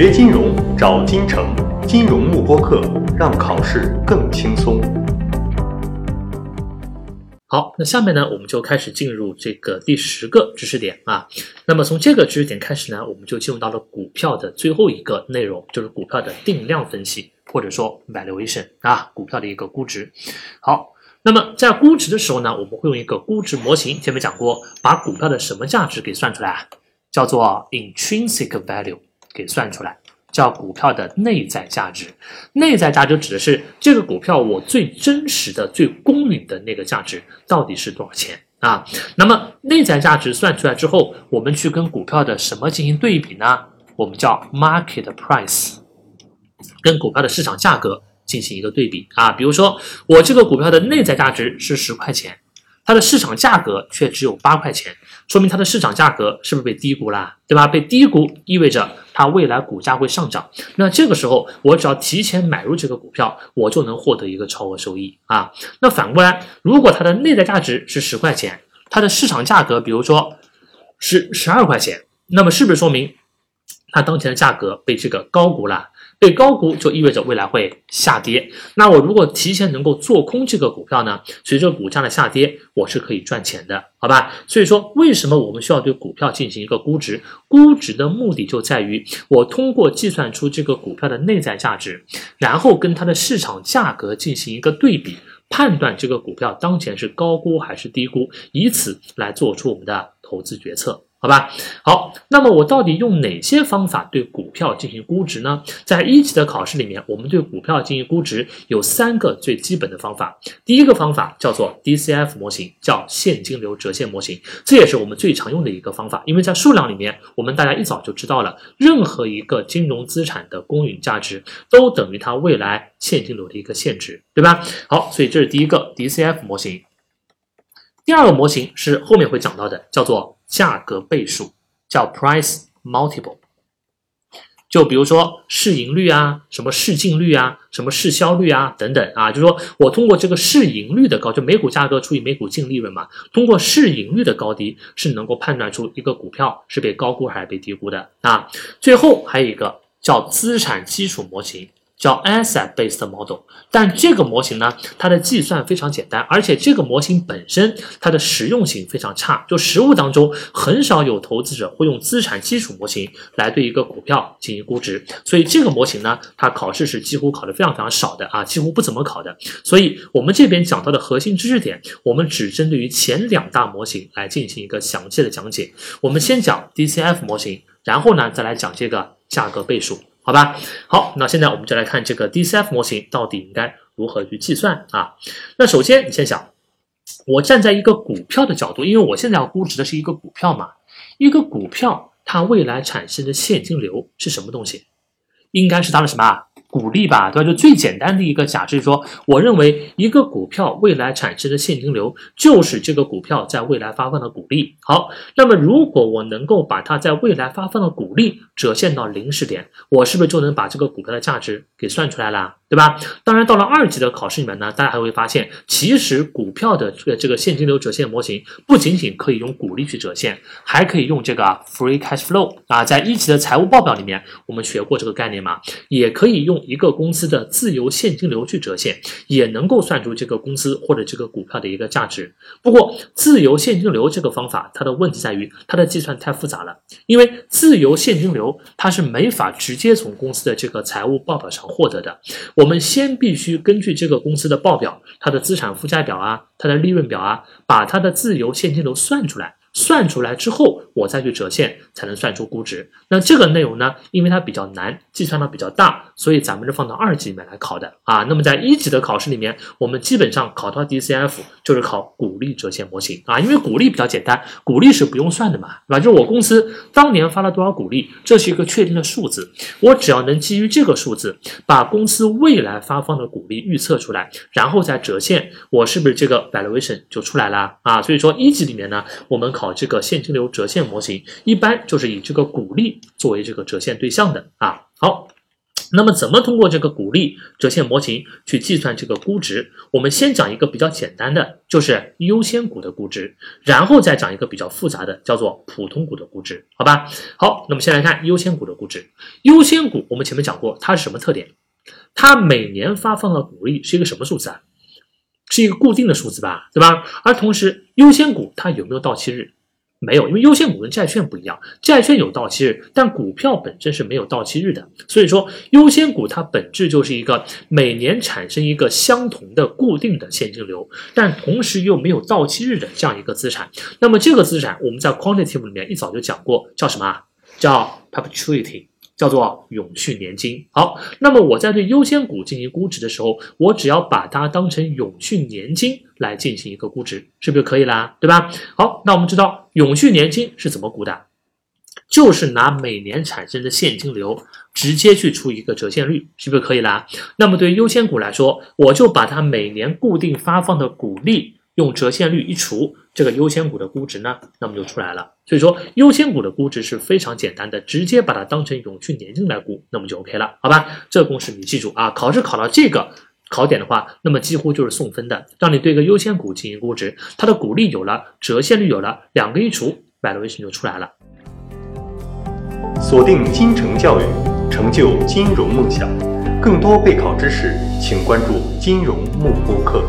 学金融找金城，金融慕播课，让考试更轻松。好，那下面呢，我们就开始进入这个第十个知识点啊。那么从这个知识点开始呢，我们就进入到了股票的最后一个内容，就是股票的定量分析，或者说 valuation 啊，股票的一个估值。好，那么在估值的时候呢，我们会用一个估值模型，前面讲过，把股票的什么价值给算出来啊，叫做 intrinsic value 给算出来。叫股票的内在价值，内在价值指的是这个股票我最真实的、最公允的那个价值到底是多少钱啊？那么内在价值算出来之后，我们去跟股票的什么进行对比呢？我们叫 market price，跟股票的市场价格进行一个对比啊。比如说我这个股票的内在价值是十块钱。它的市场价格却只有八块钱，说明它的市场价格是不是被低估了，对吧？被低估意味着它未来股价会上涨。那这个时候，我只要提前买入这个股票，我就能获得一个超额收益啊。那反过来，如果它的内在价值是十块钱，它的市场价格比如说是十二块钱，那么是不是说明它当前的价格被这个高估了？被高估就意味着未来会下跌。那我如果提前能够做空这个股票呢？随着股价的下跌，我是可以赚钱的，好吧？所以说，为什么我们需要对股票进行一个估值？估值的目的就在于我通过计算出这个股票的内在价值，然后跟它的市场价格进行一个对比，判断这个股票当前是高估还是低估，以此来做出我们的投资决策。好吧，好，那么我到底用哪些方法对股票进行估值呢？在一级的考试里面，我们对股票进行估值有三个最基本的方法。第一个方法叫做 DCF 模型，叫现金流折现模型，这也是我们最常用的一个方法。因为在数量里面，我们大家一早就知道了，任何一个金融资产的公允价值都等于它未来现金流的一个现值，对吧？好，所以这是第一个 DCF 模型。第二个模型是后面会讲到的，叫做。价格倍数叫 price multiple，就比如说市盈率啊，什么市净率啊，什么市销率啊等等啊，就是说我通过这个市盈率的高，就每股价格除以每股净利润嘛，通过市盈率的高低是能够判断出一个股票是被高估还是被低估的啊。最后还有一个叫资产基础模型。叫 asset-based model，但这个模型呢，它的计算非常简单，而且这个模型本身它的实用性非常差，就实物当中很少有投资者会用资产基础模型来对一个股票进行估值，所以这个模型呢，它考试是几乎考的非常非常少的啊，几乎不怎么考的。所以我们这边讲到的核心知识点，我们只针对于前两大模型来进行一个详细的讲解。我们先讲 DCF 模型，然后呢再来讲这个价格倍数。好吧，好，那现在我们就来看这个 DCF 模型到底应该如何去计算啊？那首先你先想，我站在一个股票的角度，因为我现在要估值的是一个股票嘛，一个股票它未来产生的现金流是什么东西？应该是它的什么？鼓励吧，对吧？就最简单的一个假设，说，我认为一个股票未来产生的现金流就是这个股票在未来发放的股利。好，那么如果我能够把它在未来发放的股利折现到零时点，我是不是就能把这个股票的价值给算出来了？对吧？当然，到了二级的考试里面呢，大家还会发现，其实股票的这个现金流折现模型不仅仅可以用股利去折现，还可以用这个 free cash flow 啊，在一级的财务报表里面我们学过这个概念嘛，也可以用一个公司的自由现金流去折现，也能够算出这个公司或者这个股票的一个价值。不过，自由现金流这个方法，它的问题在于它的计算太复杂了，因为自由现金流它是没法直接从公司的这个财务报表上获得的。我们先必须根据这个公司的报表，它的资产负债表啊，它的利润表啊，把它的自由现金流算出来。算出来之后，我再去折现，才能算出估值。那这个内容呢，因为它比较难，计算量比较大，所以咱们是放到二级里面来考的啊。那么在一级的考试里面，我们基本上考到 DCF 就是考股利折现模型啊，因为股利比较简单，股利是不用算的嘛，对吧？就是我公司当年发了多少股利，这是一个确定的数字，我只要能基于这个数字，把公司未来发放的股利预测出来，然后再折现，我是不是这个 valuation 就出来了啊？所以说一级里面呢，我们考。这个现金流折现模型一般就是以这个股利作为这个折现对象的啊。好，那么，怎么通过这个股利折现模型去计算这个估值？我们先讲一个比较简单的，就是优先股的估值，然后再讲一个比较复杂的，叫做普通股的估值，好吧？好，那么先来看优先股的估值。优先股我们前面讲过，它是什么特点？它每年发放的股利是一个什么数字啊？是一个固定的数字吧，对吧？而同时，优先股它有没有到期日？没有，因为优先股跟债券不一样，债券有到期日，但股票本身是没有到期日的。所以说，优先股它本质就是一个每年产生一个相同的固定的现金流，但同时又没有到期日的这样一个资产。那么这个资产我们在 quantitative 里面一早就讲过，叫什么？叫 perpetuity。叫做永续年金。好，那么我在对优先股进行估值的时候，我只要把它当成永续年金来进行一个估值，是不是可以啦？对吧？好，那我们知道永续年金是怎么估的？就是拿每年产生的现金流直接去除一个折现率，是不是可以啦？那么对于优先股来说，我就把它每年固定发放的股利。用折现率一除，这个优先股的估值呢，那么就出来了。所以说，优先股的估值是非常简单的，直接把它当成永续年金来估，那么就 OK 了，好吧？这个公式你记住啊，考试考到这个考点的话，那么几乎就是送分的，让你对一个优先股进行估值，它的股利有了，折现率有了，两个一除，valuation 就出来了。锁定金城教育，成就金融梦想。更多备考知识，请关注金融慕播课。